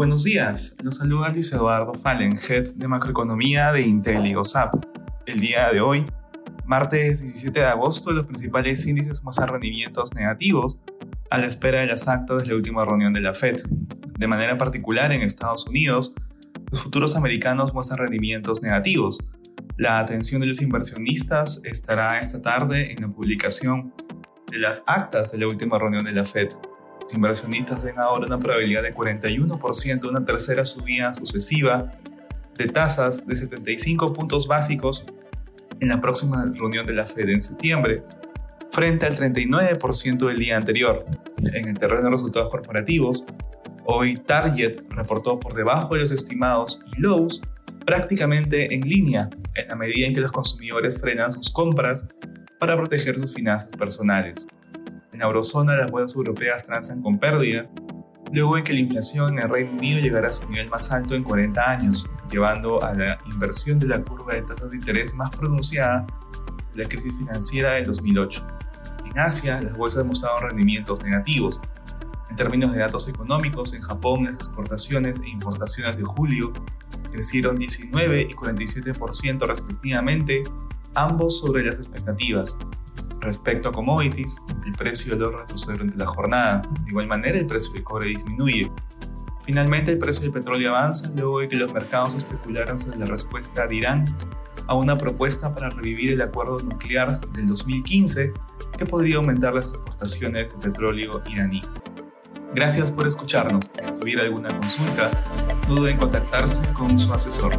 Buenos días, los saluda Luis Eduardo Fallen, Head de Macroeconomía de Intel y GOSAP. El día de hoy, martes 17 de agosto, los principales índices muestran rendimientos negativos a la espera de las actas de la última reunión de la Fed. De manera particular, en Estados Unidos, los futuros americanos muestran rendimientos negativos. La atención de los inversionistas estará esta tarde en la publicación de las actas de la última reunión de la Fed. Inversionistas ven ahora una probabilidad de 41% de una tercera subida sucesiva de tasas de 75 puntos básicos en la próxima reunión de la Fed en septiembre, frente al 39% del día anterior. En el terreno de resultados corporativos, hoy Target reportó por debajo de los estimados y Lowe's prácticamente en línea, en la medida en que los consumidores frenan sus compras para proteger sus finanzas personales. En la eurozona las bolsas europeas transan con pérdidas, luego en que la inflación en el Reino Unido llegará a su nivel más alto en 40 años, llevando a la inversión de la curva de tasas de interés más pronunciada de la crisis financiera del 2008. En Asia, las bolsas mostraron rendimientos negativos. En términos de datos económicos, en Japón las exportaciones e importaciones de julio crecieron 19 y 47% respectivamente, ambos sobre las expectativas. Respecto a commodities, el precio del oro retrocede durante la jornada. De igual manera, el precio del cobre disminuye. Finalmente, el precio del petróleo avanza luego de que los mercados especularan sobre la respuesta de Irán a una propuesta para revivir el acuerdo nuclear del 2015 que podría aumentar las exportaciones de petróleo iraní. Gracias por escucharnos. Si tuviera alguna consulta, no duden en contactarse con su asesor.